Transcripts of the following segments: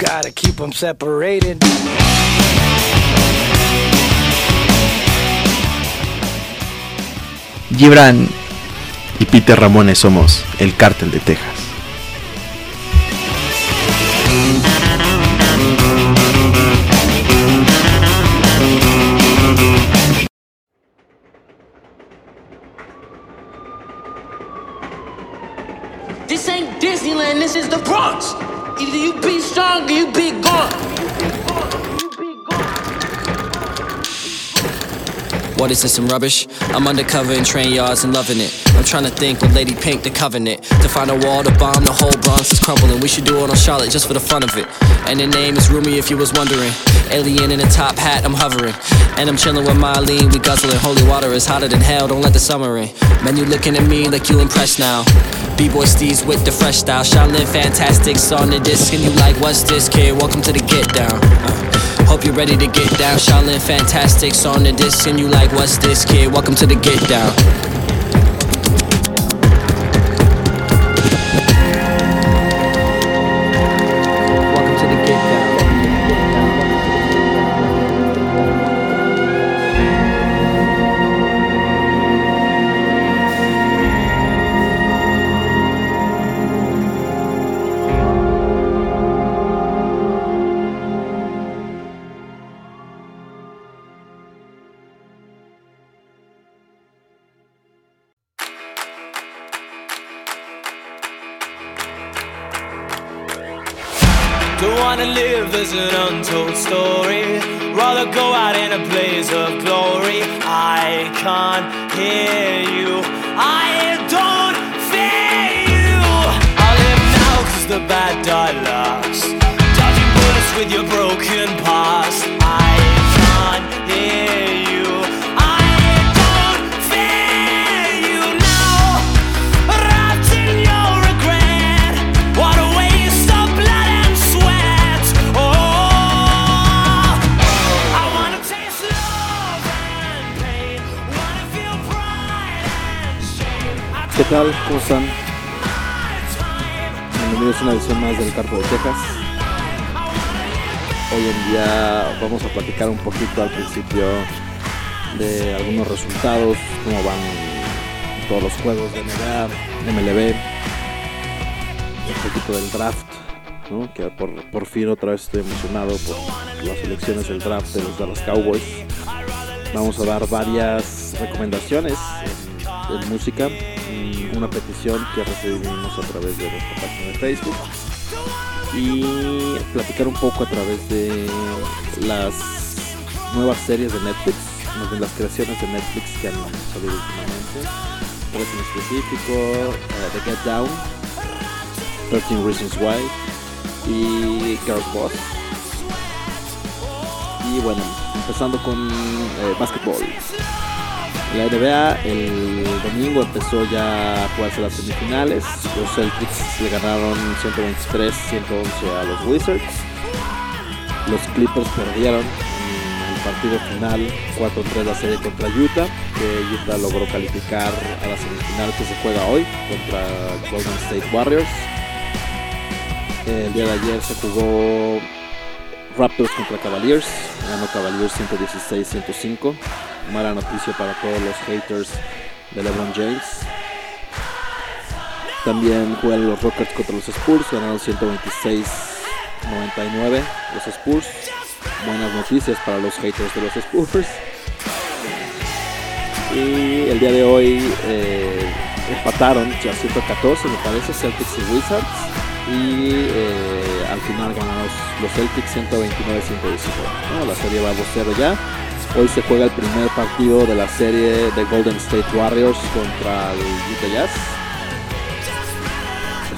gotta keep them separated. Gibran y Peter Ramones somos el cártel de Texas. What is this, some rubbish? I'm undercover in train yards and loving it. I'm trying to think with Lady Pink, the covenant. To find a wall to bomb, the whole Bronx is crumbling. We should do it on Charlotte just for the fun of it. And the name is Rumi if you was wondering. Alien in a top hat, I'm hovering. And I'm chilling with Marlene, we guzzling. Holy water is hotter than hell, don't let the summer in. Man, you looking at me like you impressed now. B-boy Steve's with the fresh style. Shaolin Fantastics on the disc, and you like, what's this, kid? Welcome to the get down. Uh, Hope you're ready to get down. Shaolin Fantastics on the disc, and you like, what's this, kid? Welcome to the get down. Tal? ¿Cómo están? Bienvenidos a una edición más del Carpo de Texas. Hoy en día vamos a platicar un poquito al principio de algunos resultados, cómo van todos los juegos de NBA, MLB, un poquito del draft, ¿no? que por, por fin otra vez estoy emocionado por las elecciones del draft de los Dallas Cowboys. Vamos a dar varias recomendaciones en, en música, una petición que recibimos a través de nuestra página de Facebook y platicar un poco a través de las nuevas series de Netflix, bien las creaciones de Netflix que han salido últimamente. Tres en específico, eh, The Get Down, 13 Reasons Why y Girls Boss. Y bueno, empezando con eh, básquetbol. La NBA el domingo empezó ya a jugarse las semifinales. Los Celtics le ganaron 123-111 a los Wizards. Los Clippers perdieron en el partido final 4-3 la serie contra Utah. Que Utah logró calificar a la semifinal que se juega hoy contra Golden State Warriors. El día de ayer se jugó Raptors contra Cavaliers. Ganó Cavaliers 116-105 mala noticia para todos los haters de LeBron James. También juegan los Rockets contra los Spurs, ganaron 126-99 los Spurs. Buenas noticias para los haters de los Spurs. Y el día de hoy eh, empataron ya 114, me parece, Celtics y Wizards. Y eh, al final ganaron los, Celtics 129-119. ¿no? La serie va 2-0 ya. Hoy se juega el primer partido de la serie de Golden State Warriors contra el Utah Jazz.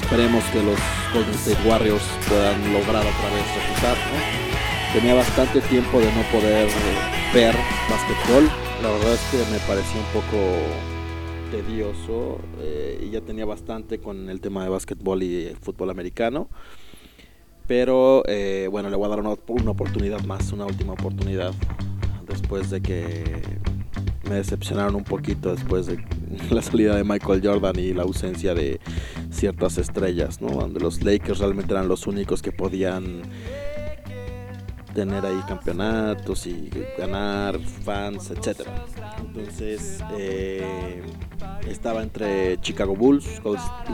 Esperemos que los Golden State Warriors puedan lograr otra vez reputar. ¿no? Tenía bastante tiempo de no poder ver básquetbol. La verdad es que me parecía un poco tedioso eh, y ya tenía bastante con el tema de básquetbol y el fútbol americano. Pero eh, bueno, le voy a dar una, una oportunidad más, una última oportunidad después de que me decepcionaron un poquito después de la salida de Michael Jordan y la ausencia de, ciertas estrellas, ¿no? Donde los Lakers realmente eran los únicos que podían tener ahí campeonatos y ganar fans, etc. Entonces eh, estaba entre Chicago Bulls,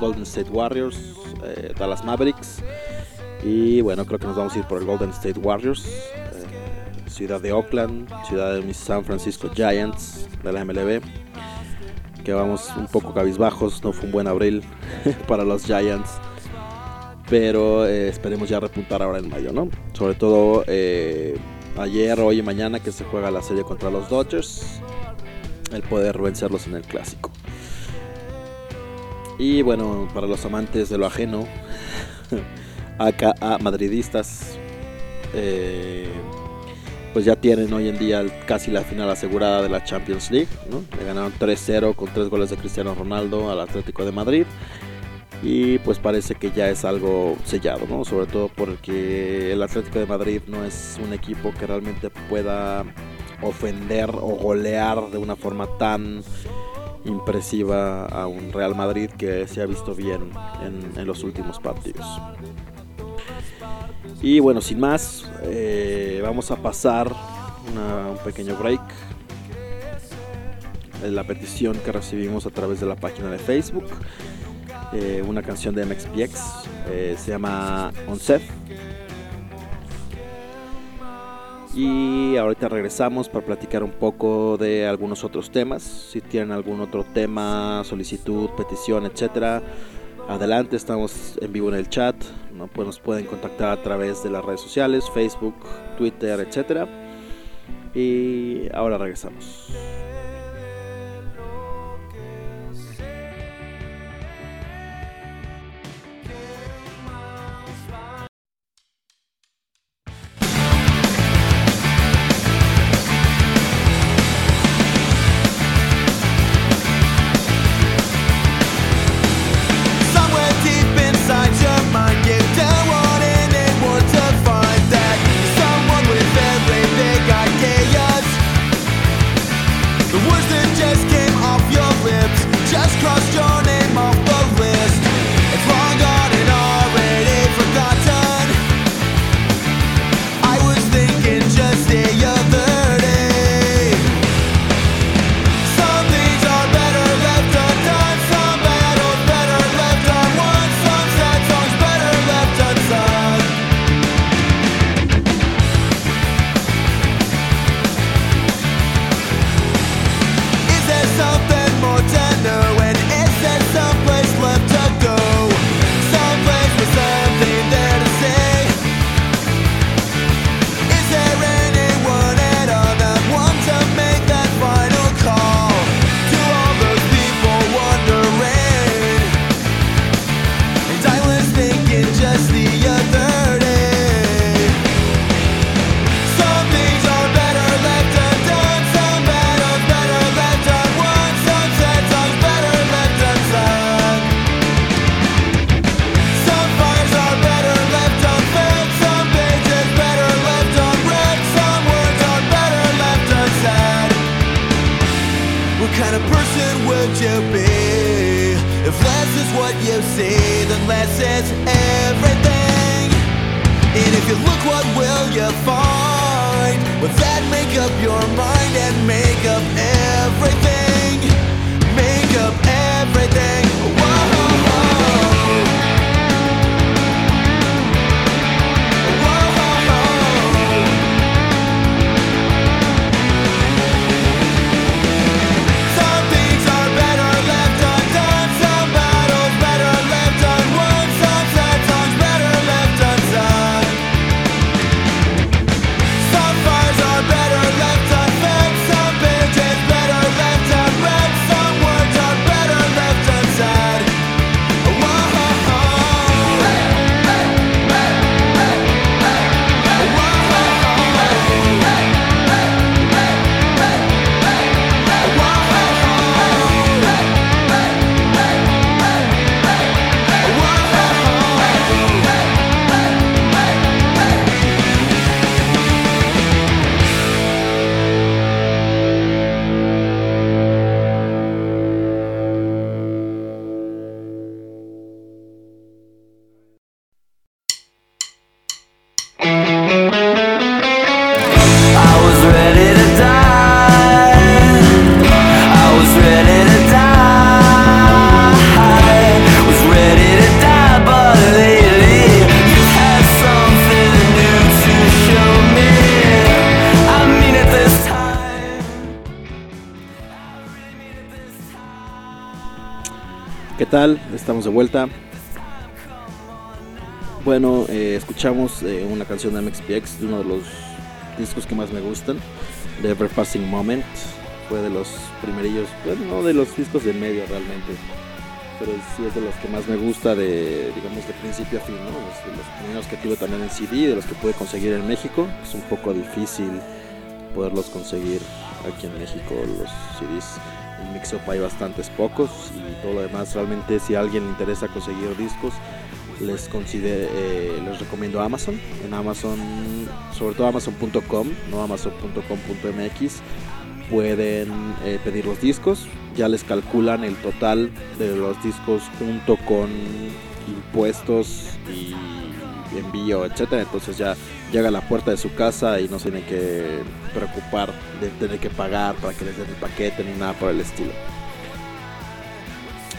Golden State Warriors, eh, Dallas Mavericks y bueno, creo que nos vamos a ir por el Golden State Warriors, eh, ciudad de Oakland, ciudad de mis San Francisco Giants de la MLB. Que vamos un poco cabizbajos, no fue un buen abril para los Giants pero eh, esperemos ya repuntar ahora en mayo, ¿no? Sobre todo eh, ayer, hoy y mañana que se juega la serie contra los Dodgers, el poder vencerlos en el clásico. Y bueno, para los amantes de lo ajeno, acá a madridistas, eh, pues ya tienen hoy en día casi la final asegurada de la Champions League, ¿no? Le ganaron 3-0 con 3 goles de Cristiano Ronaldo al Atlético de Madrid y pues parece que ya es algo sellado, ¿no? Sobre todo porque el Atlético de Madrid no es un equipo que realmente pueda ofender o golear de una forma tan impresiva a un Real Madrid que se ha visto bien en, los últimos partidos. Y bueno, sin más, eh, vamos a pasar un pequeño break. La petición que recibimos a través de la página de Facebook eh, una canción de MXPX, eh, se llama Onsef. Y ahorita regresamos para platicar un poco de algunos otros temas. Si tienen algún otro tema, solicitud, petición, etcétera, adelante, estamos en vivo en el chat. ¿no? Pues nos pueden contactar a través de las redes sociales, Facebook, Twitter, etcétera. Y ahora regresamos. Vuelta. Bueno, eh, escuchamos eh, una canción de MXPX, uno de los discos que más me gustan, de Ever Passing Moment. Fue de los primerillos, bueno, no de los discos de medio realmente, pero sí es de los que más me gusta de, digamos, de principio a fin, ¿no? De los primeros que tuve también en CD, de los que pude conseguir en México. Es un poco difícil poderlos conseguir aquí en México, los CDs. En Mixup hay bastantes pocos y todo lo demás. Realmente, si a alguien le interesa conseguir discos, les considero, eh, les recomiendo Amazon. En Amazon, sobre todo Amazon.com, no Amazon.com.mx, pueden eh, pedir los discos. Ya les calculan el total de los discos junto con impuestos y envío, etcétera. Entonces ya llega a la puerta de su casa y no se tienen que preocupar de tener que pagar para que les den el paquete ni nada por el estilo.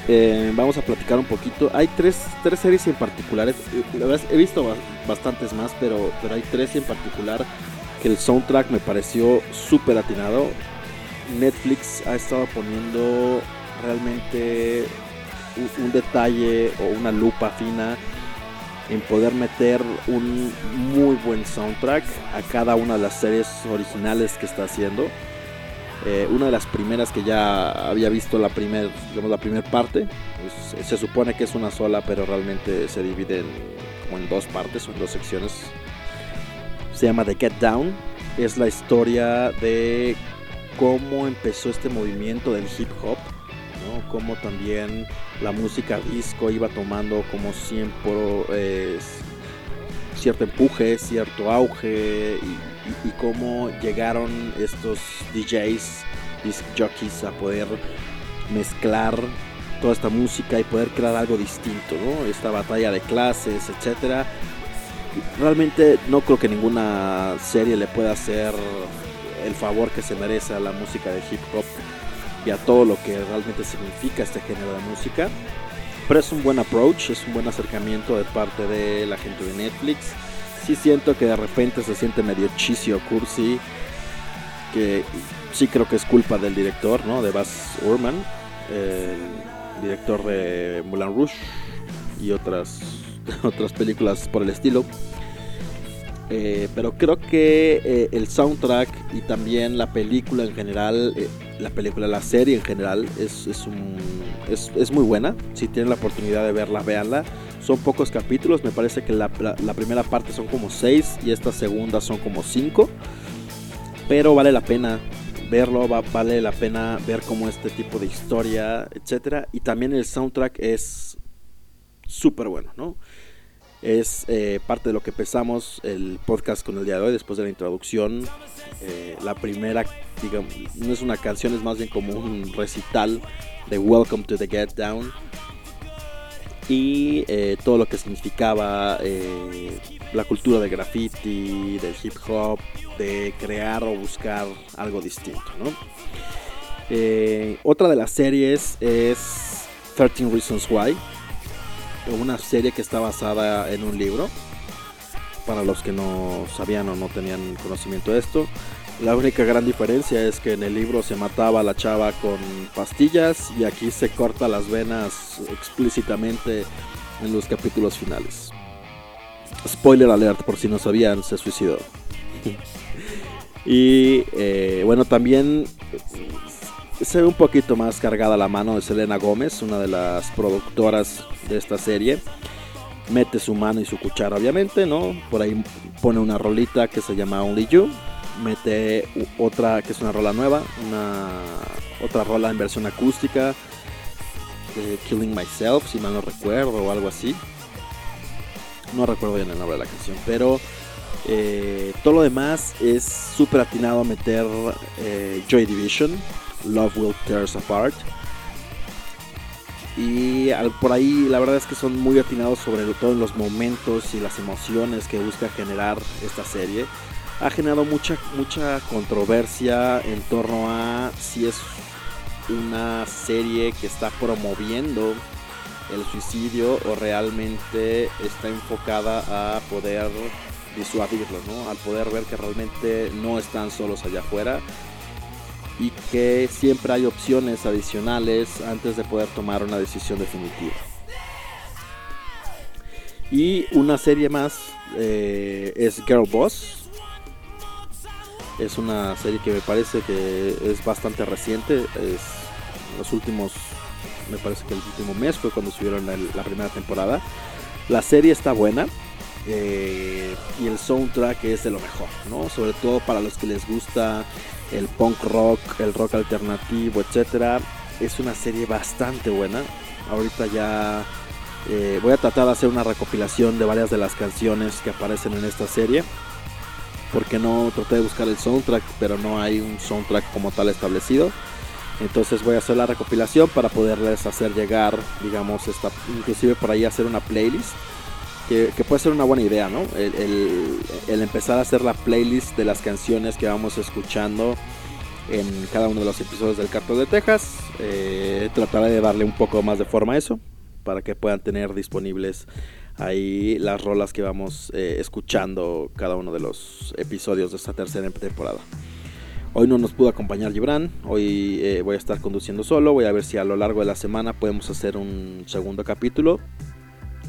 Eh, vamos a platicar un poquito. Hay tres, tres series en particulares. La verdad, he visto ba- bastantes más, pero, pero hay tres en particular que el soundtrack me pareció súper atinado. Netflix ha estado poniendo realmente un, un detalle o una lupa fina en poder meter un muy buen soundtrack a cada una de las series originales que está haciendo. Eh, una de las primeras que ya había visto la la primera parte, pues, se supone que es una sola, pero realmente se divide en, en dos partes o en dos secciones. Se llama The Get Down. Es la historia de cómo empezó este movimiento del hip hop, ¿no? Cómo también la música disco iba tomando como siempre eh, cierto empuje, cierto auge y, y- y cómo llegaron estos DJs, disc jockeys a poder mezclar toda esta música y poder crear algo distinto, ¿no? Esta batalla de clases, etcétera. Realmente no creo que ninguna serie le pueda hacer el favor que se merece a la música de hip hop y a todo lo que realmente significa este género de música. Pero es un buen approach, es un buen acercamiento de parte de la gente de Netflix. Sí siento que de repente se siente medio cheesy o cursi, que sí creo que es culpa del director, ¿no? De Baz Luhrmann, el director de Moulin Rouge y otras, otras películas por el estilo. Eh, pero creo que eh, el soundtrack y también la película en general, eh, la película, la serie en general, es, es, un, es, es muy buena. Si tienen la oportunidad de verla, véanla. Son pocos capítulos, me parece que la, la- la primera parte son como 6 y esta segunda son como 5. Pero vale la pena verlo, va- vale la pena ver como este tipo de historia, etcétera. Y también el soundtrack es súper bueno, ¿no? Es eh, parte de lo que empezamos el podcast con el día de hoy, después de la introducción. Eh, la primera, digamos, no es una canción, es más bien como un recital de Welcome to the Get Down. Y eh, todo lo que significaba la cultura del graffiti, del hip hop, de crear o buscar algo distinto, ¿no? Otra de las series es 13 Reasons Why una serie que está basada en un libro. Para los que no sabían o no tenían conocimiento de esto. La única gran diferencia es que en el libro se mataba a la chava con pastillas y aquí se corta las venas explícitamente en los capítulos finales. Spoiler alert, por si no sabían, se suicidó. y eh, bueno, también se ve un poquito más cargada la mano de Selena Gómez, una de las productoras de esta serie. Mete su mano y su cuchara, obviamente, ¿no? Por ahí pone una rolita que se llama Only You. Mete otra que es una rola nueva, una otra rola en versión acústica, de Killing Myself, si mal no recuerdo, o algo así. No recuerdo bien el nombre de la canción, pero eh, todo lo demás es súper atinado a meter eh, Joy Division, Love Will Tear Us Apart. Y por ahí la verdad es que son muy atinados sobre todo en los momentos y las emociones que busca generar esta serie. Ha generado mucha, mucha controversia en torno a si es una serie que está promoviendo el suicidio o realmente está enfocada a poder disuadirlo, ¿no? Al poder ver que realmente no están solos allá afuera y que siempre hay opciones adicionales antes de poder tomar una decisión definitiva. Y una serie más eh, es Girl Boss. Es una serie que me parece que es bastante reciente. Es los últimos, me parece que el último mes fue cuando subieron la, la primera temporada. La serie está buena. Eh, y el soundtrack es de lo mejor, ¿no? Sobre todo para los que les gusta el punk rock, el rock alternativo, etcétera. Es una serie bastante buena. Ahorita ya eh, voy a tratar de hacer una recopilación de varias de las canciones que aparecen en esta serie. Porque no traté de buscar el soundtrack, pero no hay un soundtrack como tal establecido. Entonces voy a hacer la recopilación para poderles hacer llegar, digamos, esta, inclusive por ahí hacer una playlist. Que, puede ser una buena idea, ¿no? El empezar a hacer la playlist de las canciones que vamos escuchando en cada uno de los episodios del Cartel de Texas. Eh, trataré de darle un poco más de forma a eso para que puedan tener disponibles ahí las rolas que vamos eh, escuchando cada uno de los episodios de esta tercera temporada. Hoy no nos pudo acompañar Gibran, hoy eh, voy a estar conduciendo solo, voy a ver si a lo largo de la semana podemos hacer un segundo capítulo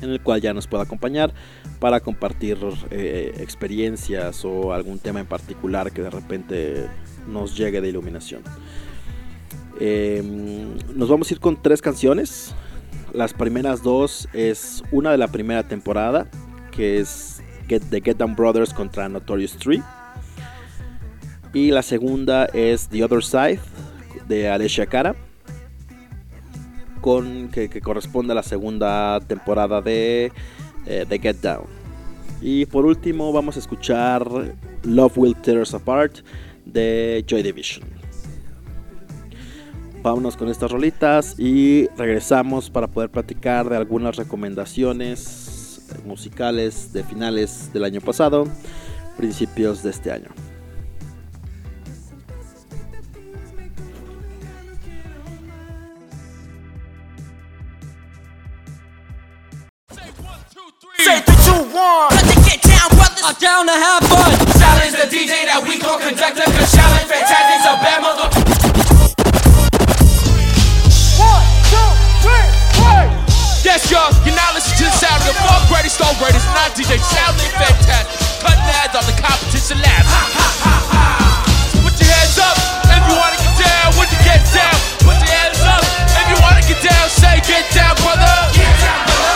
en el cual ya nos pueda acompañar para compartir eh, experiencias o algún tema en particular que de repente nos llegue de iluminación. Eh, nos vamos a ir con tres canciones. Las primeras dos es una de la primera temporada, que es The Get Down Brothers contra Notorious 3. Y la segunda es The Other Side de Alessia Cara, con, que, corresponde a la segunda temporada de eh, The Get Down. Y por último vamos a escuchar Love Will Tear Us Apart de Joy Division. Vámonos con estas rolitas y regresamos para poder platicar de algunas recomendaciones musicales de finales del año pasado, principios de este año. Two, one. Let the get down, brothers. I'm down to have fun. Challenge the DJ that we call conductor. Cause challenge fantastic's a bad mother. One, two, three, four. Yes, y'all. You're now listening to the sound of the far greatest, all greatest, not DJ Sounding Fantastic. Cutting ads on the competition lab. Ha, ha, ha, ha. So put your hands up if you wanna get down. When you get down, put your hands up if you wanna get down. Say, get down, brother.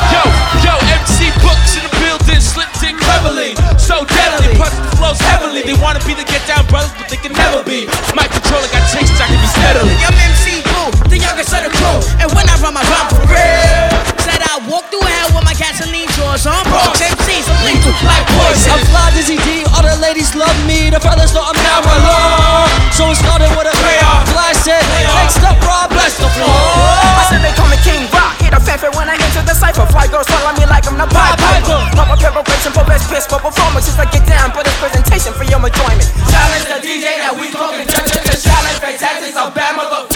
Yo, yo, MC Books in the building, slick dick cleverly. So deadly, punch the flows heavily. They wanna be the get down brothers, but they can never be. My controller got chased, I can be steadily. I'm MC Boo, the youngest of the crew. And when I run my rhyme for real, said I walk through hell with my gasoline drawers on. Bronx MCs, I'm lethal like poison. I'm fly Dizzy D, all the ladies love me. The fellas know I'm my law. So it started with a flash said, next up, Rob, bless the floor. I said they call me King Rock. Hit a fanfare when I enter the cipher. Fly girls follow me like I'm the Pied Piper. Proper preparation for best piss for performances. I get down, but it's presentation for your enjoyment. Challenge the DJ that we call conductor. The challenge fantastic's a bad mother.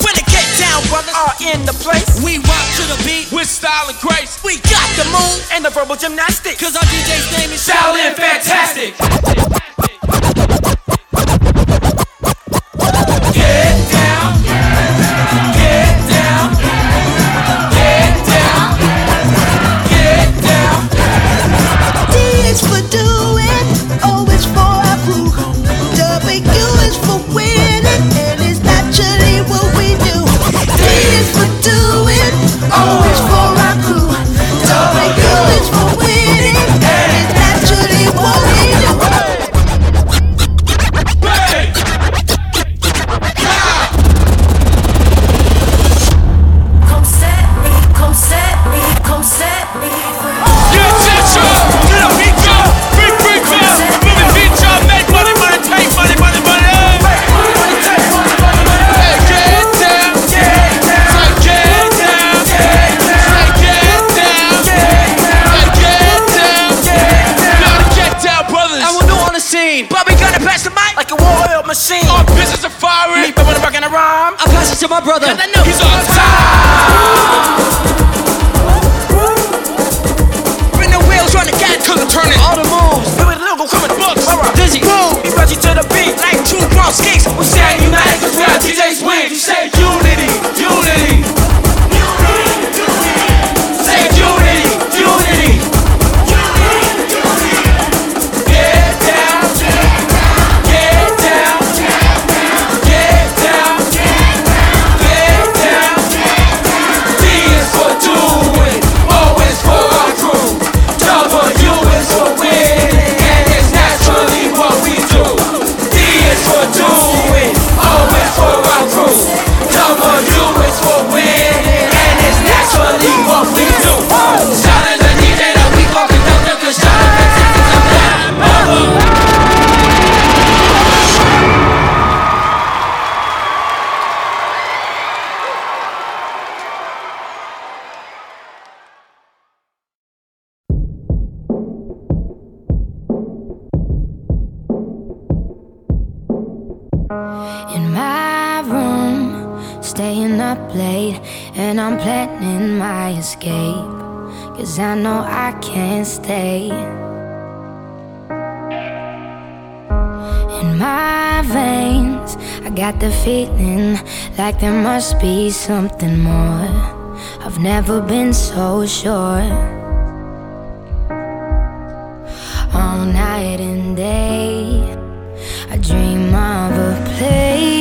When the get down brothers are in the place, We rock to the beat, With style and grace. we got the move and the verbal gymnastics. cause our DJ's name is Shaolin Fantastic. Get down. Like there must be something more. I've never been so sure. All night and day, I dream of a place.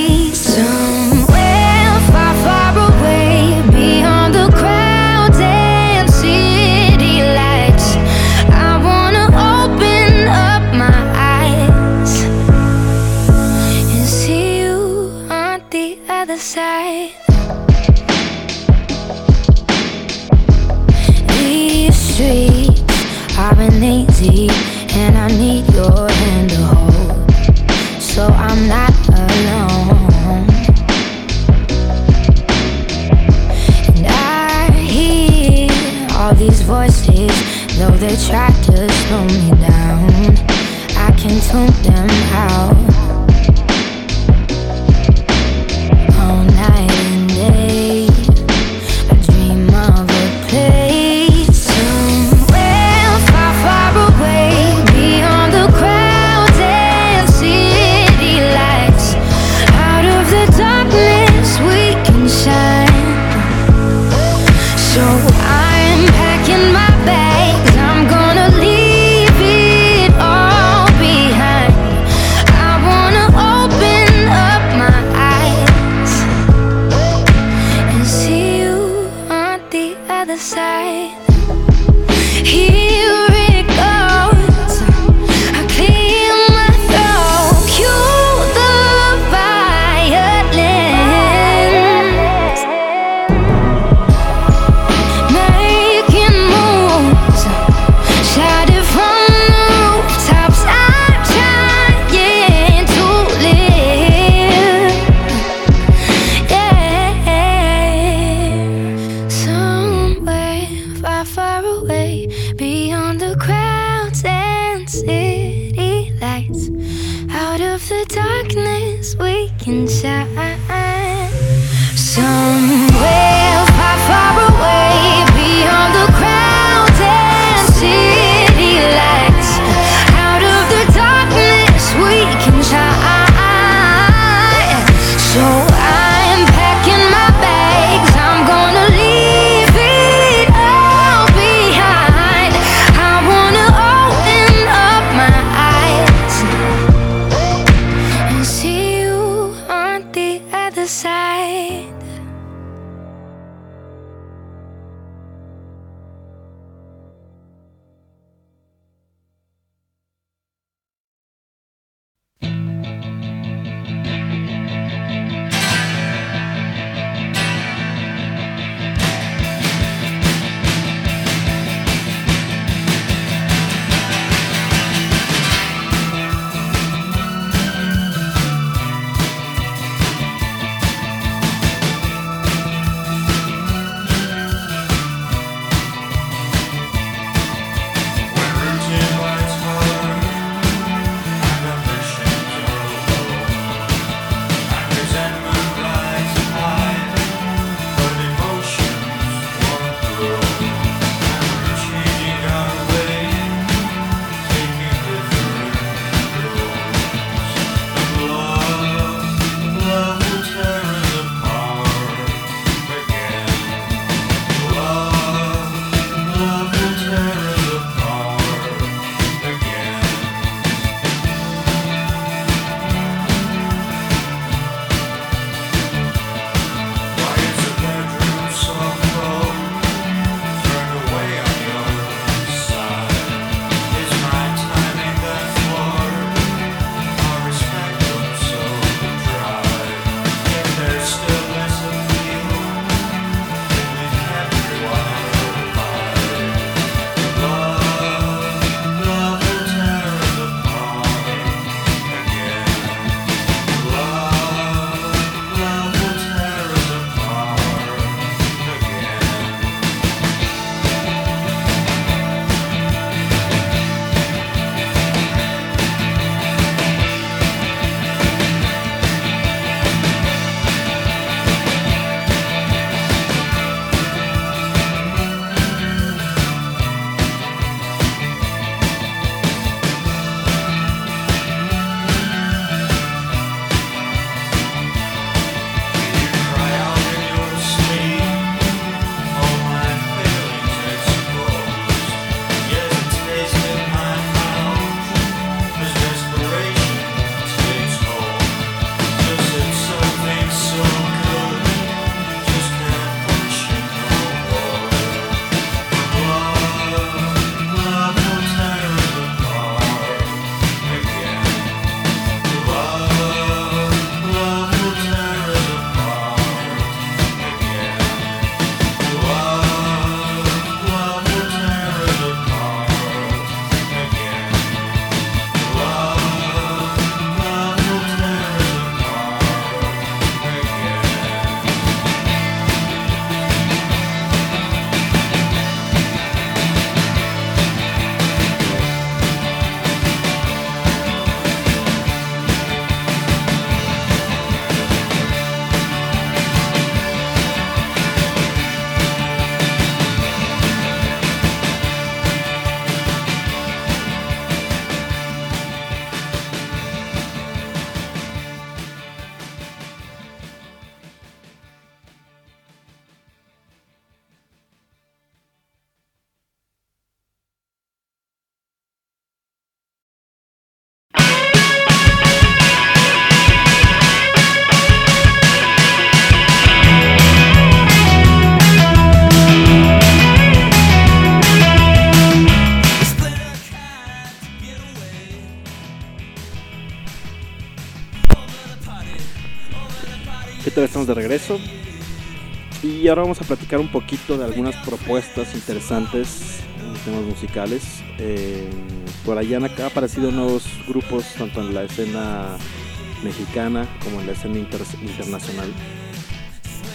Try to slow me down. I can tone down. De regreso. Y ahora vamos a platicar un poquito de algunas propuestas interesantes en temas musicales. Eh, por allá han aparecido nuevos grupos, tanto en la escena mexicana como en la escena inter- internacional.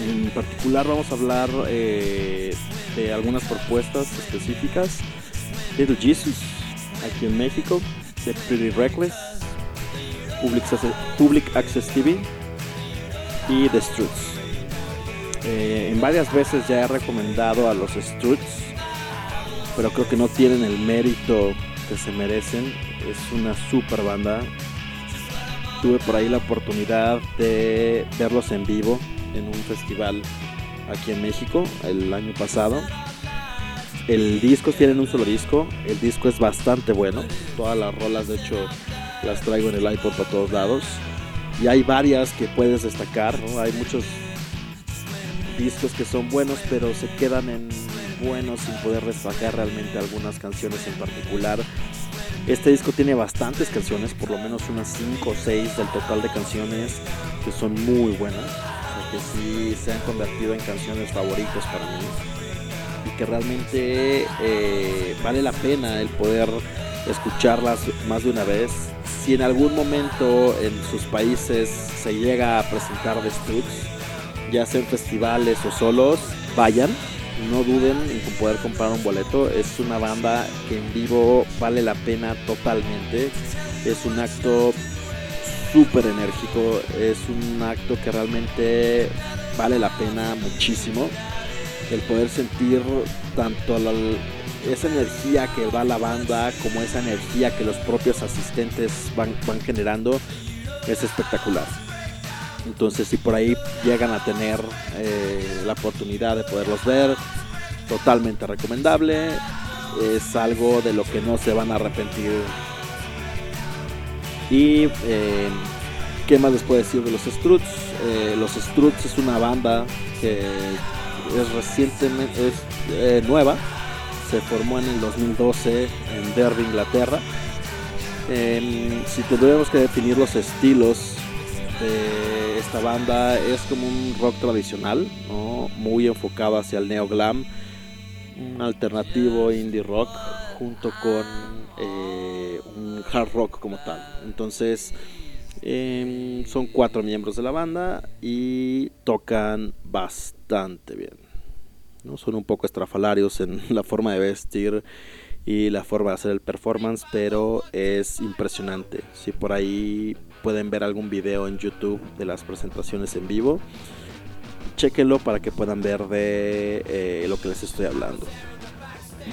En particular vamos a hablar eh, de algunas propuestas específicas. Little Jesus, aquí en México, The Pretty Reckless, Public Public Access TV y The Struts. Eh, en varias veces ya he recomendado a los Struts, pero creo que no tienen el mérito que se merecen. Es una super banda. Tuve por ahí la oportunidad de verlos en vivo en un festival aquí en México el año pasado. El disco tienen un solo disco, el disco es bastante bueno. Todas las rolas, de hecho, las traigo en el iPod para todos lados. Y hay varias que puedes destacar, ¿no? Hay muchos discos que son buenos, pero se quedan en buenos sin poder destacar realmente algunas canciones en particular. Este disco tiene bastantes canciones, por lo menos unas 5 o 6 del total de canciones que son muy buenas, que sí se han convertido en canciones favoritas para mí y que realmente eh, vale la pena el poder escucharlas más de una vez. Si en algún momento en sus países se llega a presentar The ya sea en festivales o solos, vayan, no duden en poder comprar un boleto. Es una banda que en vivo vale la pena totalmente. Es un acto súper enérgico, es un acto que realmente vale la pena muchísimo. El poder sentir tanto la- esa energía que va la banda como esa energía que los propios asistentes van, van generando es espectacular. Entonces si por ahí llegan a tener eh, la oportunidad de poderlos ver, totalmente recomendable. Es algo de lo que no se van a arrepentir. Y eh, qué más les puedo decir de los Struts. Eh, los Struts es una banda que es recientemente es nueva. Se formó en el 2012 en Derby, Inglaterra. Em, si tuviéramos que definir los estilos de esta banda es como un rock tradicional, muy enfocado hacia el neo glam, un alternativo indie rock junto con eh, un hard rock como tal. Entonces em, son cuatro miembros de la banda y tocan bastante bien. ¿No? Son un poco estrafalarios en la forma de vestir y la forma de hacer el performance, pero es impresionante. Si por ahí pueden ver algún video en YouTube de las presentaciones en vivo, chequenlo para que puedan ver de eh, lo que les estoy hablando.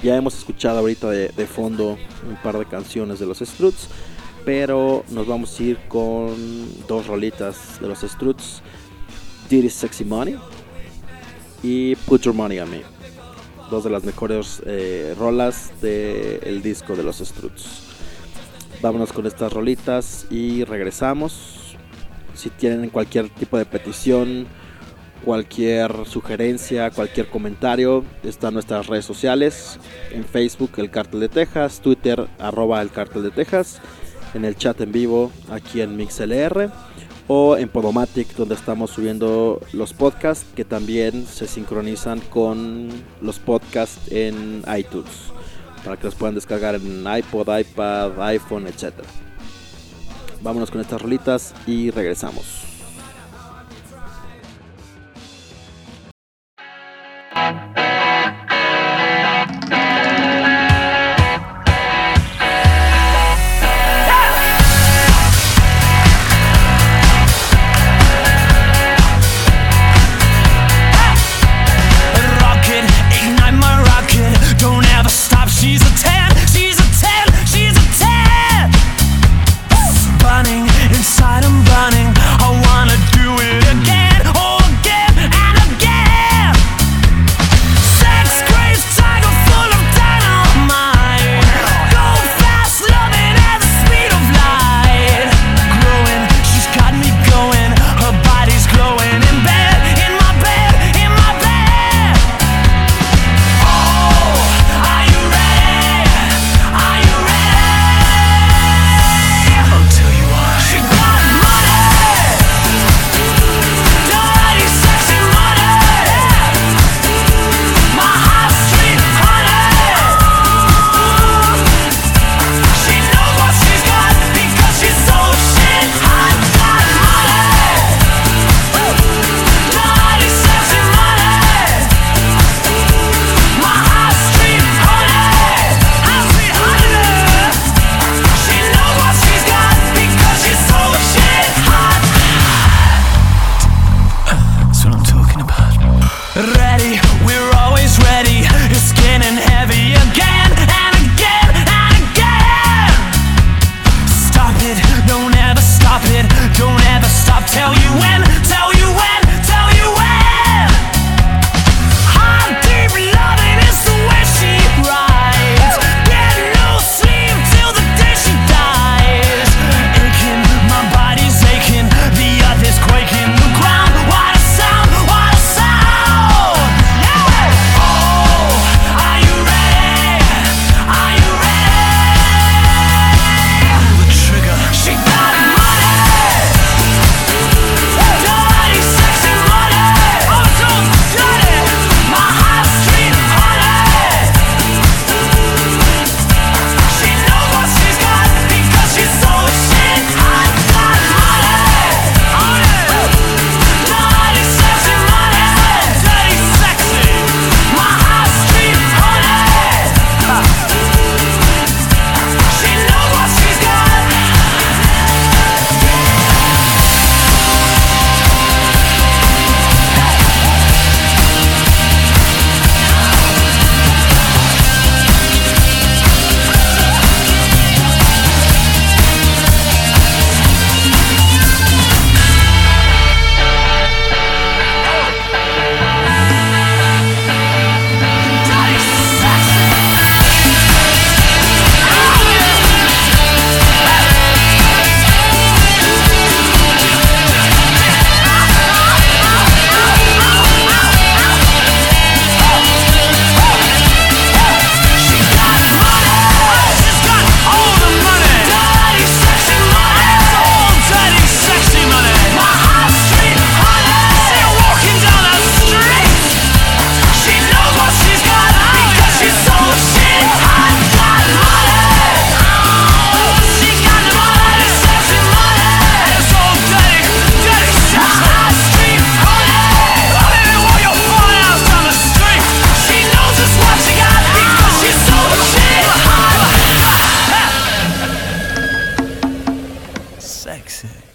Ya hemos escuchado ahorita de, de fondo un par de canciones de los Struts, pero nos vamos a ir con dos rolitas de los Struts: Dirty Sexy Money y Put Your Money on Me dos de las mejores eh, rolas del disco de los Struts. Vámonos con estas rolitas y regresamos. Si tienen cualquier tipo de petición, cualquier sugerencia, cualquier comentario, están nuestras redes sociales. En Facebook, El Cartel de Texas, Twitter, arroba El Cartel de Texas, en el chat en vivo, aquí en MixLR o en Podomatic donde estamos subiendo los podcasts que también se sincronizan con los podcasts en iTunes para que los puedan descargar en iPod, iPad, iPhone, etc. Vámonos con estas rolitas y regresamos. say.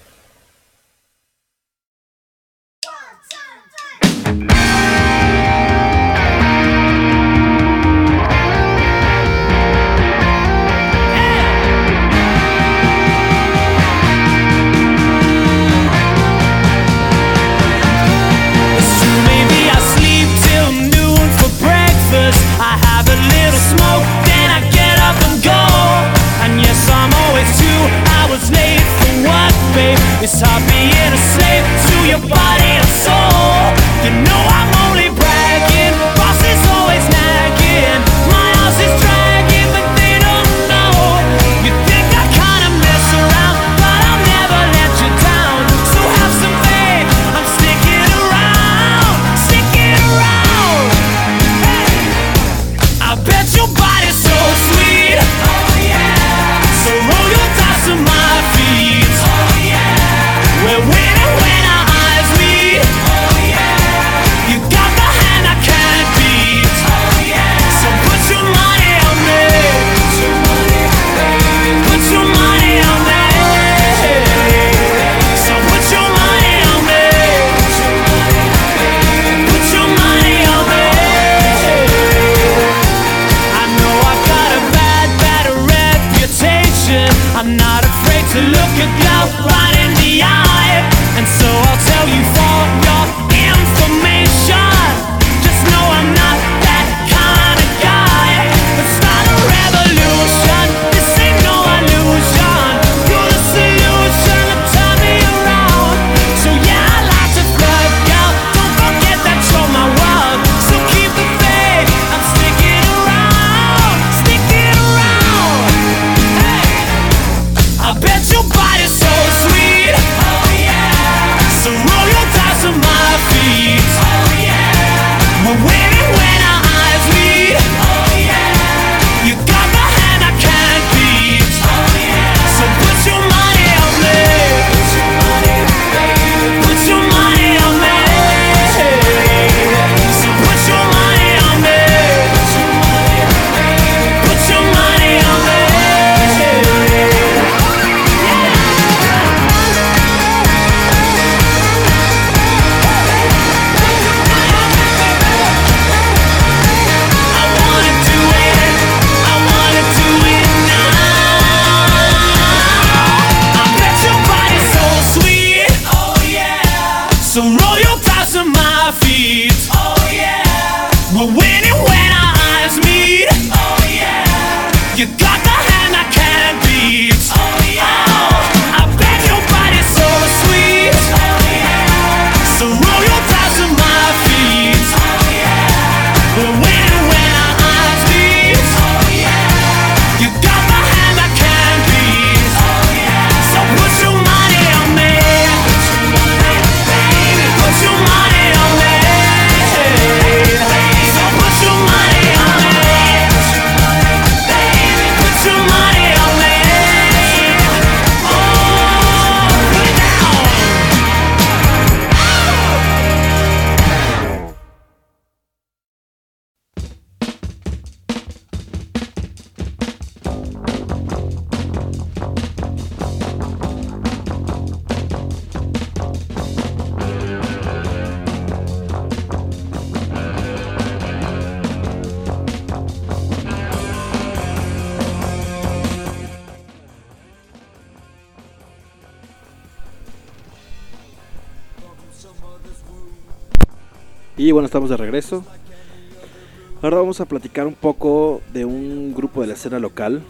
Estamos de regreso. Ahora vamos a platicar un poco de un grupo de la escena local,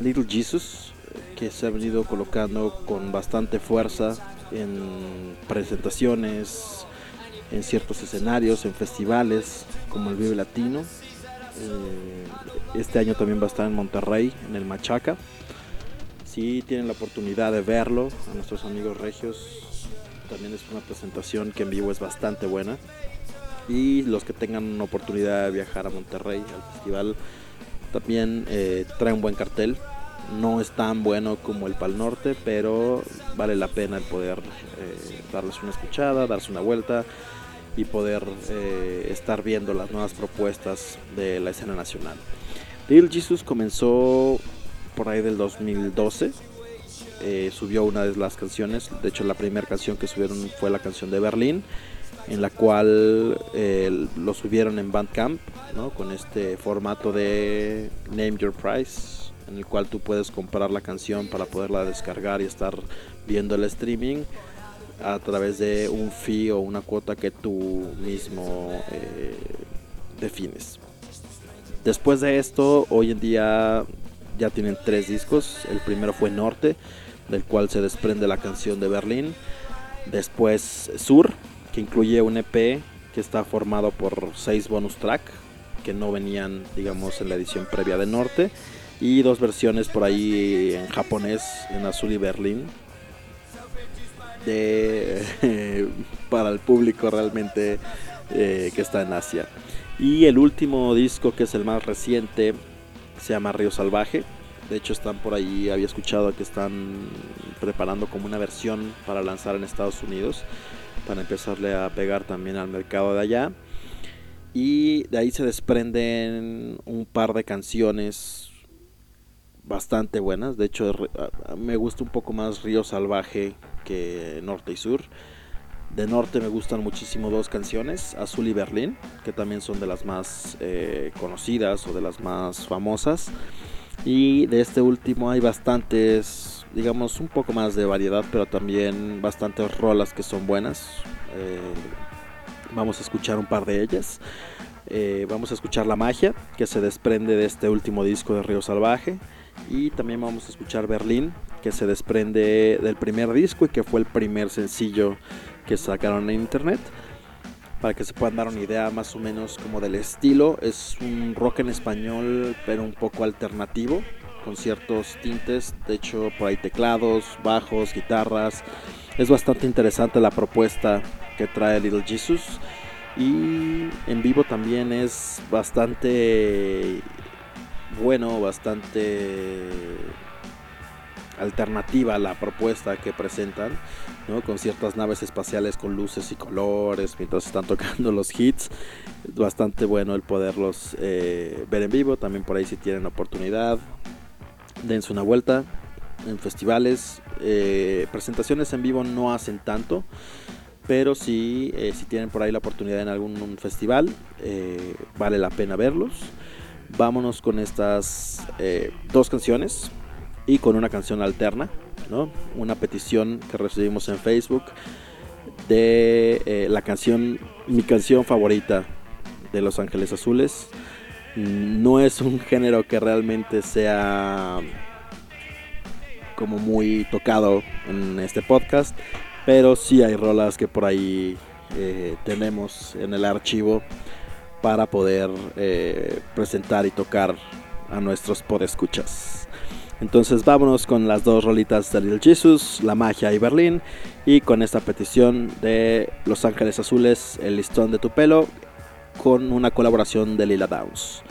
Little Jesus, que se ha venido colocando con bastante fuerza en presentaciones, en ciertos escenarios, en festivales como el Vive Latino. Eh, Este año también va a estar en Monterrey, en el Machaca. Si tienen la oportunidad de verlo, a nuestros amigos regios, también es una presentación que en vivo es bastante buena y los que tengan oportunidad de viajar a Monterrey al festival también eh, trae un buen cartel. No es tan bueno como el Pal Norte pero vale la pena el poder eh, darles una escuchada darse una vuelta y poder eh, estar viendo las nuevas propuestas de la escena nacional. Little Jesus comenzó por ahí del 2012 eh, subió una de las canciones. De hecho la primera canción que subieron fue la canción de Berlín en la cual eh, lo subieron en Bandcamp, ¿no? con este formato de Name Your Price, en el cual tú puedes comprar la canción para poderla descargar y estar viendo el streaming a través de un fee o una cuota que tú mismo eh, defines. Después de esto, hoy en día ya tienen tres discos. El primero fue Norte, del cual se desprende la canción de Berlín. Después Sur, que incluye un EP que está formado por seis bonus track que no venían, digamos, en la edición previa de Norte y dos versiones por ahí en japonés, en Azul y Berlín, de para el público realmente eh, que está en Asia. Y el último disco, que es el más reciente, se llama Río Salvaje. De hecho, están por ahí, había escuchado que están preparando como una versión para lanzar en Estados Unidos para empezarle a pegar también al mercado de allá. Y de ahí se desprenden un par de canciones bastante buenas. De hecho, me gusta un poco más Río Salvaje que Norte y Sur. De Norte me gustan muchísimo dos canciones, Azul y Berlín, que también son de las más eh, conocidas o de las más famosas. Y de este último hay bastantes, digamos, un poco más de variedad, pero también bastantes rolas que son buenas. Eh, vamos a escuchar un par de ellas. Eh, vamos a escuchar La Magia, que se desprende de este último disco de Río Salvaje. Y también vamos a escuchar Berlín, que se desprende del primer disco y que fue el primer sencillo que sacaron en internet. Para que se puedan dar una idea más o menos como del estilo. Es un rock en español, pero un poco alternativo, con ciertos tintes. De hecho, por ahí teclados, bajos, guitarras. Es bastante interesante la propuesta que trae Little Jesus. Y en vivo también es bastante bueno, bastante alternativa la propuesta que presentan, ¿no? con ciertas naves espaciales con luces y colores mientras están tocando los hits. Bastante bueno el poderlos eh, ver en vivo, también por ahí si tienen oportunidad, dense una vuelta en festivales. Eh, presentaciones en vivo no hacen tanto, pero sí, eh, si tienen por ahí la oportunidad en algún festival, eh, vale la pena verlos. Vámonos con estas dos canciones y con una canción alterna, ¿no? Una petición que recibimos en Facebook de la canción, mi canción favorita de Los Ángeles Azules, no es un género que realmente sea como muy tocado en este podcast, pero sí hay rolas que por ahí eh, tenemos en el archivo para poder eh, presentar y tocar a nuestros podescuchas. Entonces vámonos con las dos rolitas de Little Jesus, La Magia y Berlín, y con esta petición de Los Ángeles Azules, El listón de tu pelo, con una colaboración de Lila Downs.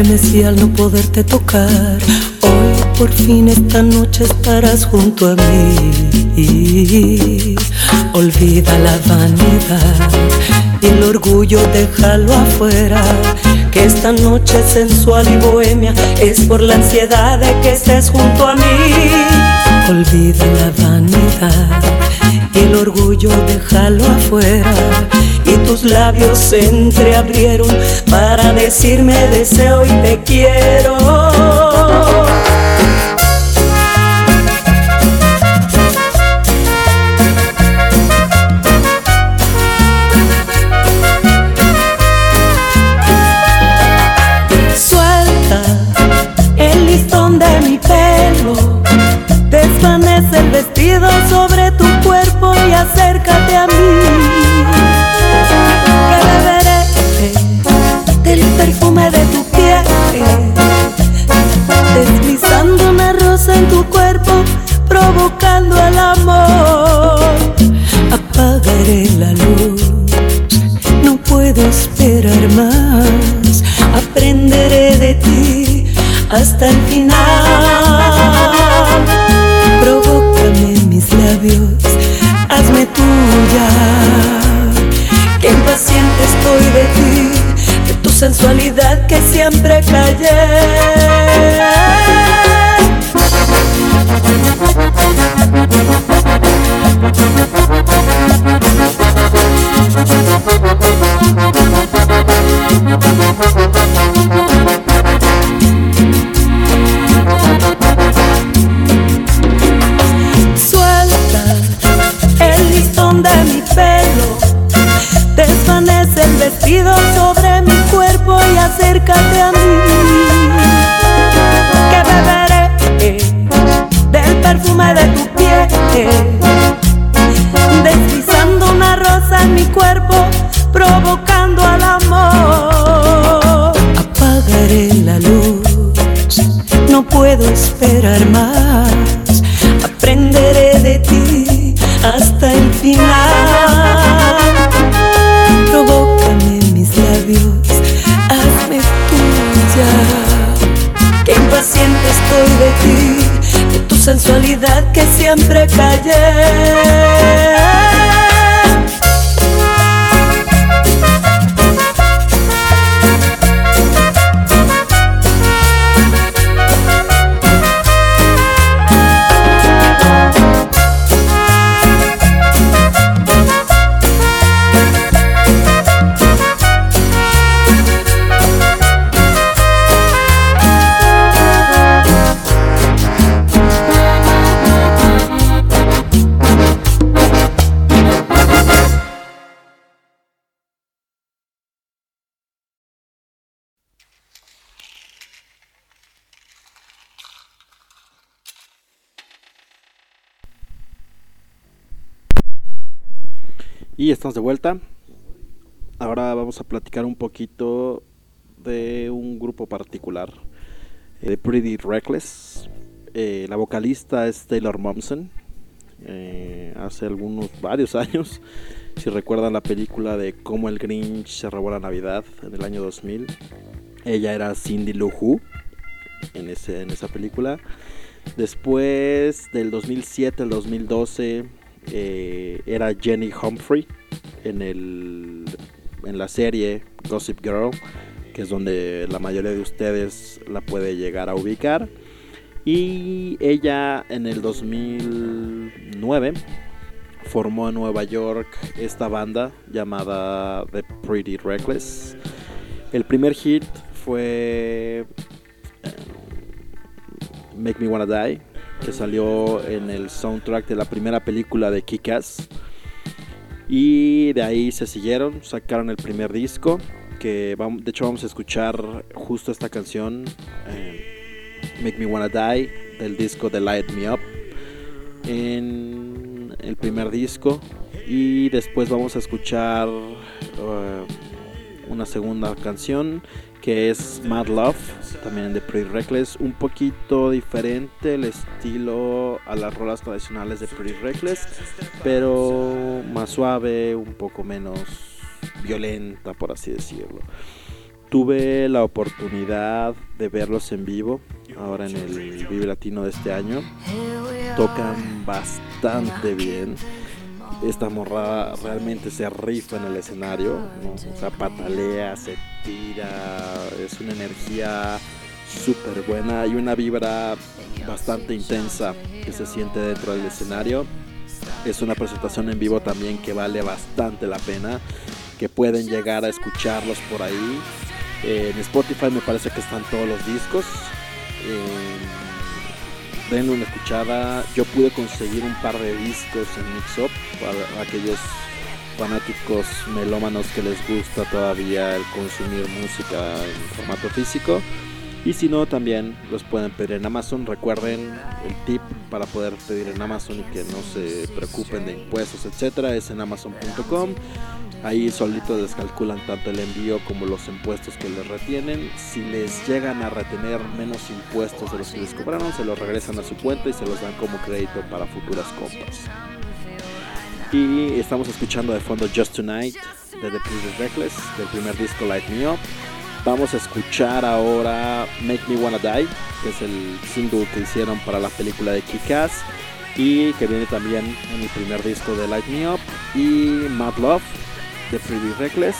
Estremecía al no poderte tocar. Hoy por fin esta noche estarás junto a mí. Olvida la vanidad y el orgullo déjalo afuera. Que esta noche sensual y bohemia es por la ansiedad de que estés junto a mí. Olvida la vanidad y el orgullo déjalo afuera. Tus labios se entreabrieron para decirme deseo y te quiero. Suelta el listón de mi pelo, desvanece el vestido sobre tu cuerpo y acércate a mí. Cuerpo, provocando el amor. Apagaré la luz no puedo esperar más. Aprenderé de ti hasta el final. Provócame mis labios, hazme tuya. Que impaciente estoy de ti, de tu sensualidad que siempre callé. Suelta estamos de vuelta. Ahora vamos a platicar un poquito de un grupo particular, eh, de Pretty Reckless. Eh, la vocalista es Taylor Momsen. Eh, hace algunos, varios años, si recuerdan la película de Cómo el Grinch se robó la Navidad en el año 2000, ella era Cindy Lou Who en, ese, en esa película. Después del 2007 al 2012 eh, era Jenny Humphrey en, el, en la serie Gossip Girl, que es donde la mayoría de ustedes la puede llegar a ubicar. Y ella en el 2009 formó en Nueva York esta banda llamada The Pretty Reckless. El primer hit fue eh, Make Me Wanna Die, que salió en el soundtrack de la primera película de Kick-Ass. Y de ahí se siguieron, sacaron el primer disco, que de hecho vamos a escuchar justo esta canción, eh, Make Me Wanna Die, del disco de Light Me Up, en el primer disco. Y después vamos a escuchar uh, una segunda canción que es Mad Love, también de Pretty Reckless, un poquito diferente el estilo a las rolas tradicionales de Pretty Reckless, pero más suave, un poco menos violenta, por así decirlo. Tuve la oportunidad de verlos en vivo, ahora en el Vive Latino de este año. Tocan bastante bien. Esta morra realmente se rifa en el escenario, ¿no? patalea, se tira, es una energía súper buena y una vibra bastante intensa que se siente dentro del escenario. Es una presentación en vivo también que vale bastante la pena, que pueden llegar a escucharlos por ahí. Eh, en Spotify me parece que están todos los discos. Eh, denle una escuchada. Yo pude conseguir un par de discos en Mix Up para aquellos fanáticos melómanos que les gusta todavía el consumir música en formato físico. Y si no, también los pueden pedir en Amazon. Recuerden el tip para poder pedir en Amazon y que no se preocupen de impuestos, etcétera, es en amazon.com. Ahí solito les calculan tanto el envío como los impuestos que les retienen. Si les llegan a retener menos impuestos de los que les cobraron, se los regresan a su cuenta y se los dan como crédito para futuras compras. Y estamos escuchando de fondo Just Tonight de The Pretty Reckless, del primer disco Light Me Up. Vamos a escuchar ahora Make Me Wanna Die, que es el single que hicieron para la película de Kick-Ass y que viene también en el primer disco de Light Me Up y Mad Love de Pretty Reckless.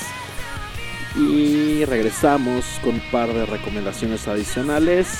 Y regresamos con un par de recomendaciones adicionales.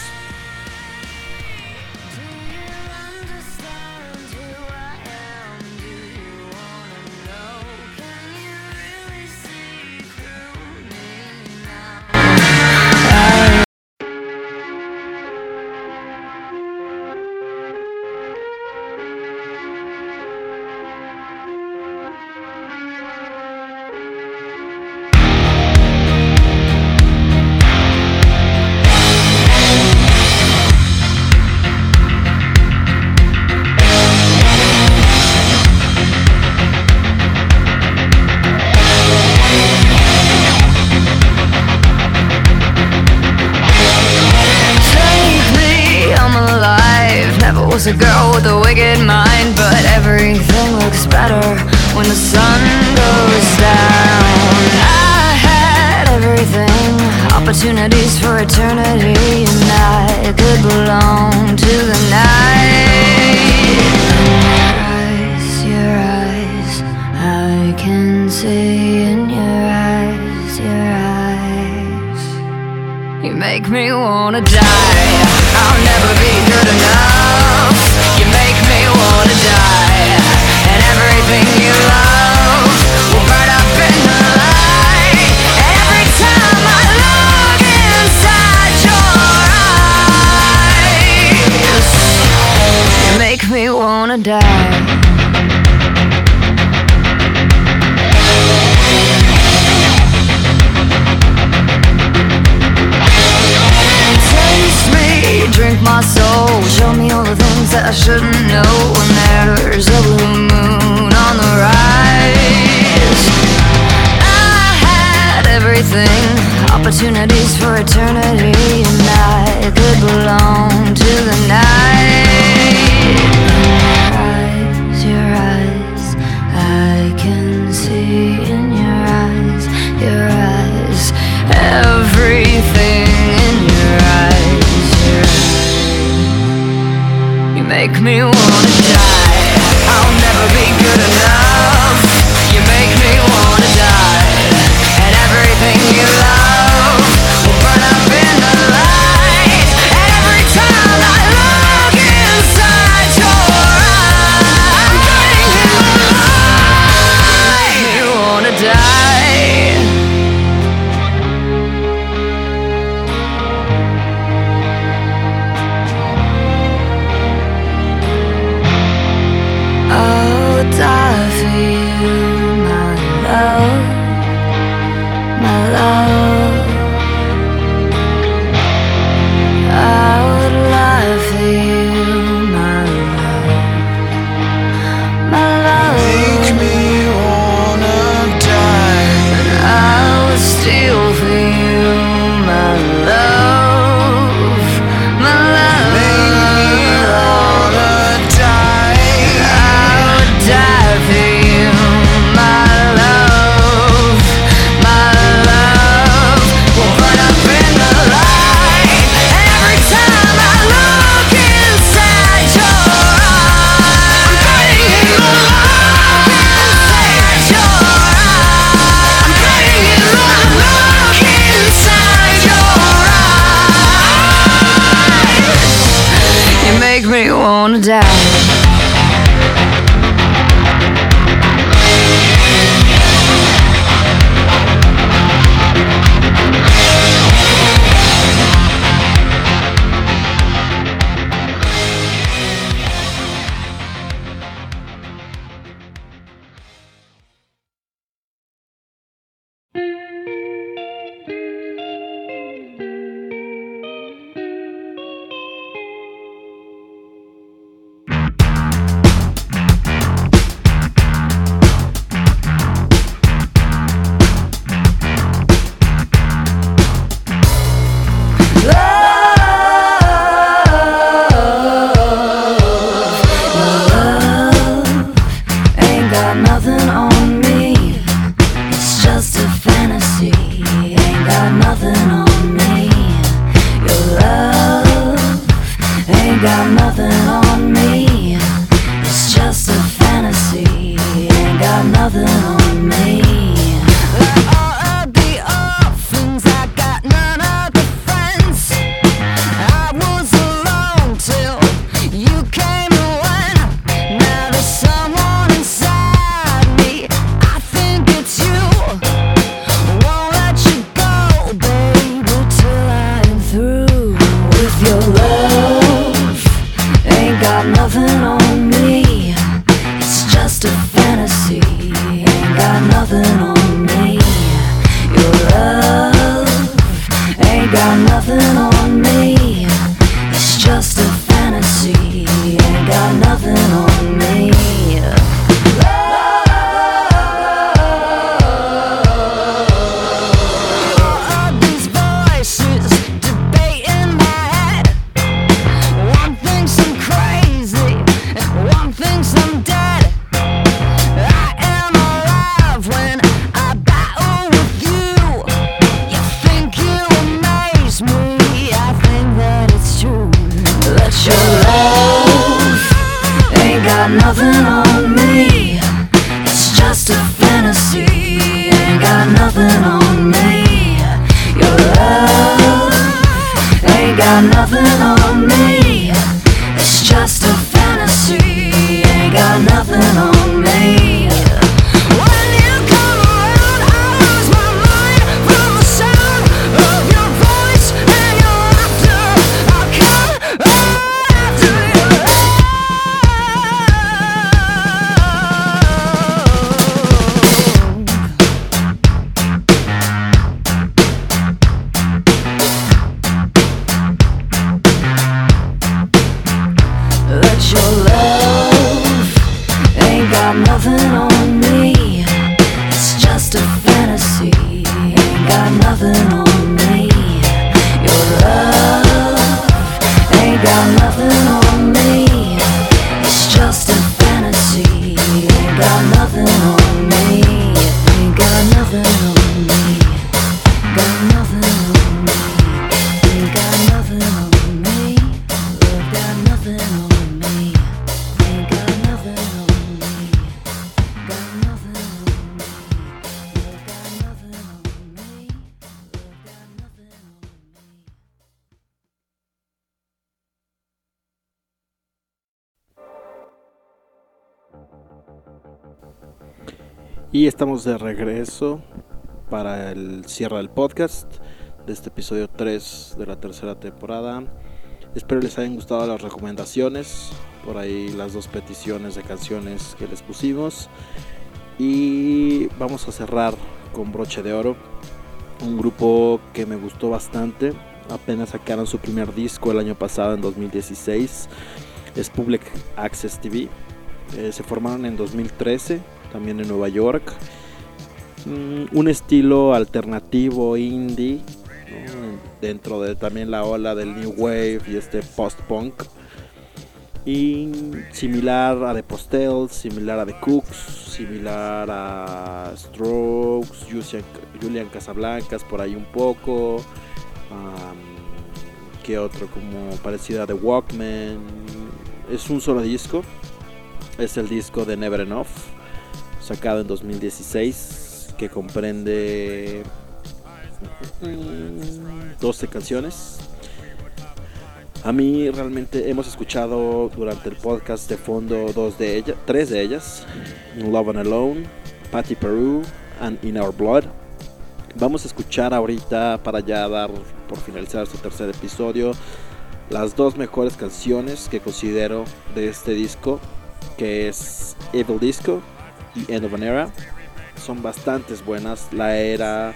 Y estamos de regreso para el cierre del podcast de este episodio 3 de la tercera temporada. Espero les hayan gustado las recomendaciones, por ahí las dos peticiones de canciones que les pusimos. Y vamos a cerrar con Broche de Oro, un grupo que me gustó bastante. Apenas sacaron su primer disco el año pasado, en 2016. Es Public Access TV. Eh, se formaron en 2013 también en Nueva York. Mm, un estilo alternativo, indie, dentro de también la ola del New Wave y este post-punk. Y similar a The Postels, similar a The Cooks, similar a Strokes, Julian, Casablancas por ahí un poco. Um, que otro como parecida a The Walkman. Es un solo disco. Es el disco de Never Enough sacado en 2016 que comprende mm, 12 canciones. A mí realmente hemos escuchado durante el podcast de fondo dos de ellas, tres de ellas, Love and Alone, Patty Peru and In Our Blood. Vamos a escuchar ahorita para ya dar por finalizar este tercer episodio las dos mejores canciones que considero de este disco, que es Evil Disco y End of an Era. Son bastantes buenas. La era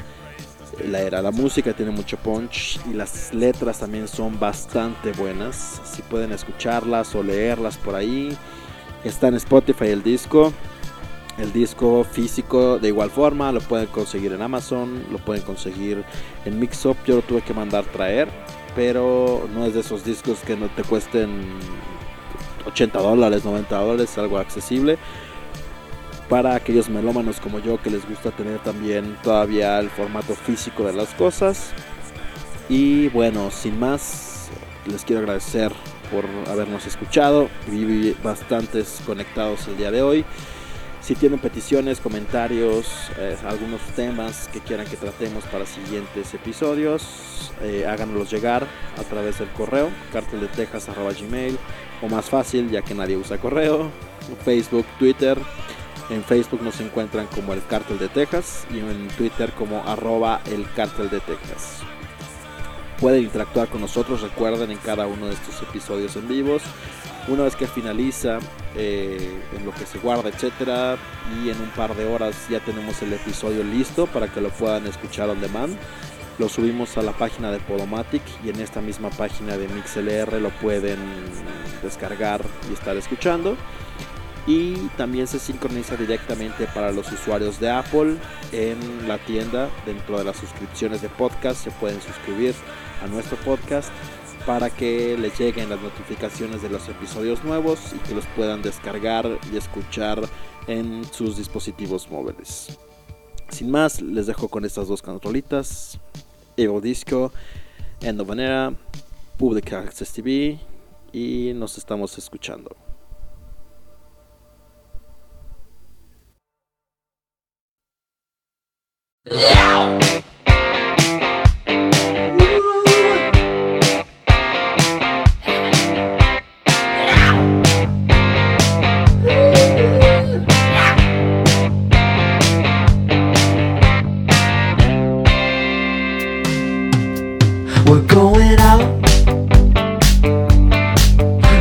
la era la música tiene mucho punch y las letras también son bastante buenas si pueden escucharlas o leerlas por ahí está en Spotify el disco el disco físico de igual forma lo pueden conseguir en Amazon lo pueden conseguir en Mixup yo lo tuve que mandar traer pero no es de esos discos que no te cuesten 80 dólares 90 dólares algo accesible para aquellos melómanos como yo que les gusta tener también todavía el formato físico de las cosas. Y bueno, sin más, les quiero agradecer por habernos escuchado. Vi bastantes conectados el día de hoy. Si tienen peticiones, comentarios, eh, algunos temas que quieran que tratemos para siguientes episodios, eh, háganoslos llegar a través del correo carteldetexas.gmail o más fácil ya que nadie usa correo, Facebook, Twitter. En Facebook nos encuentran como el Cártel de Texas y en Twitter como arroba el Cártel de Texas. Pueden interactuar con nosotros, recuerden, en cada uno de estos episodios en vivos. Una vez que finaliza, eh, en lo que se guarda, etcétera, y en un par de horas ya tenemos el episodio listo para que lo puedan escuchar on demand. Lo subimos a la página de Podomatic y en esta misma página de MixLR lo pueden descargar y estar escuchando y también se sincroniza directamente para los usuarios de Apple en la tienda dentro de las suscripciones de podcast se pueden suscribir a nuestro podcast para que les lleguen las notificaciones de los episodios nuevos y que los puedan descargar y escuchar en sus dispositivos móviles. Sin más, les dejo con estas dos controlitas, Evo Disco, Public Access TV y nos estamos escuchando. We're going out.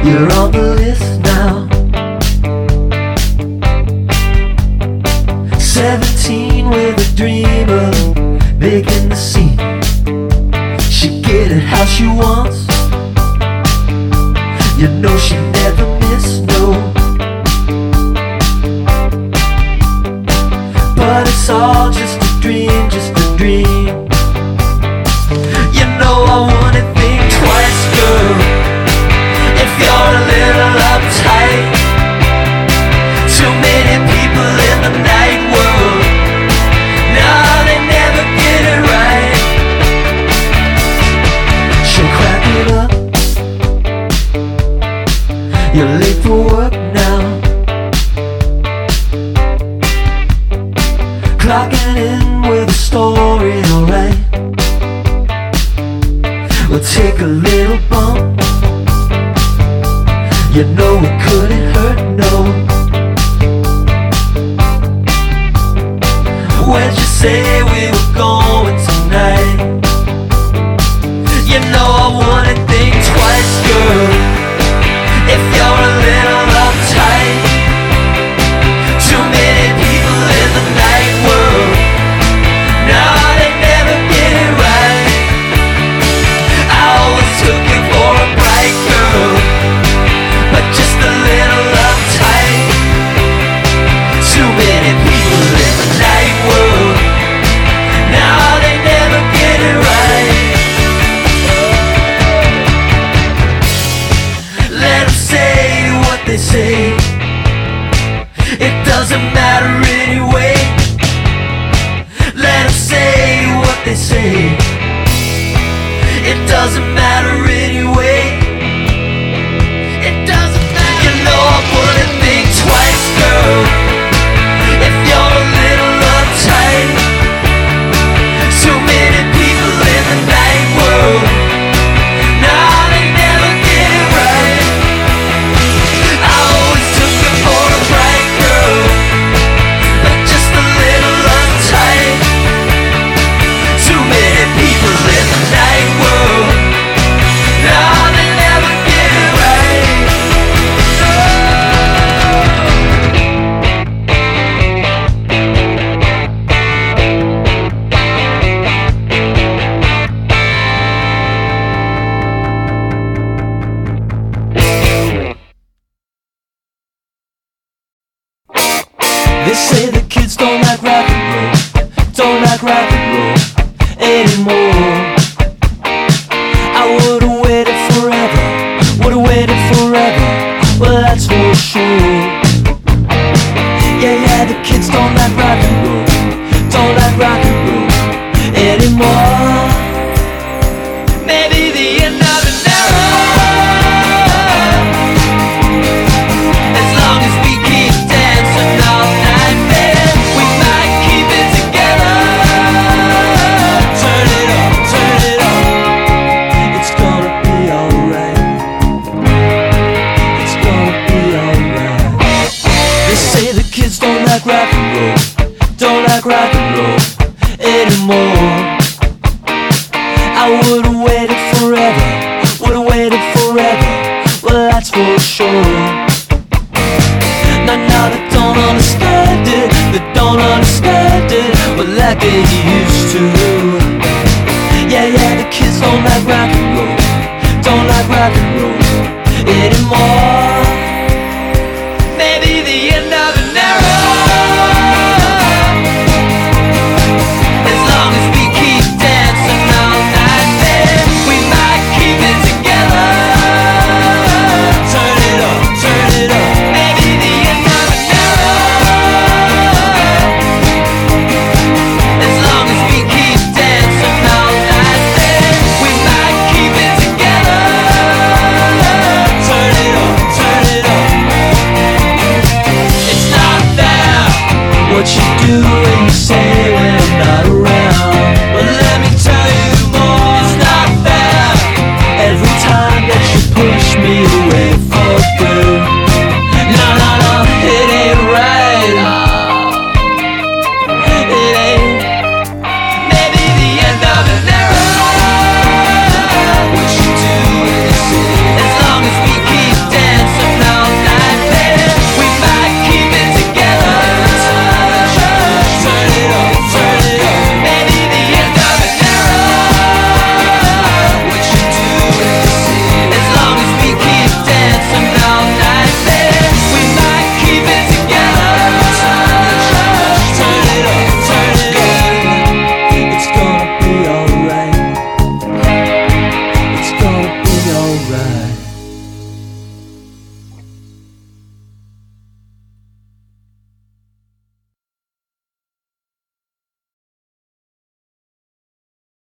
You're on the list now. 17 with dream big the scene. She get it how she wants. You know she never miss no. But it's all just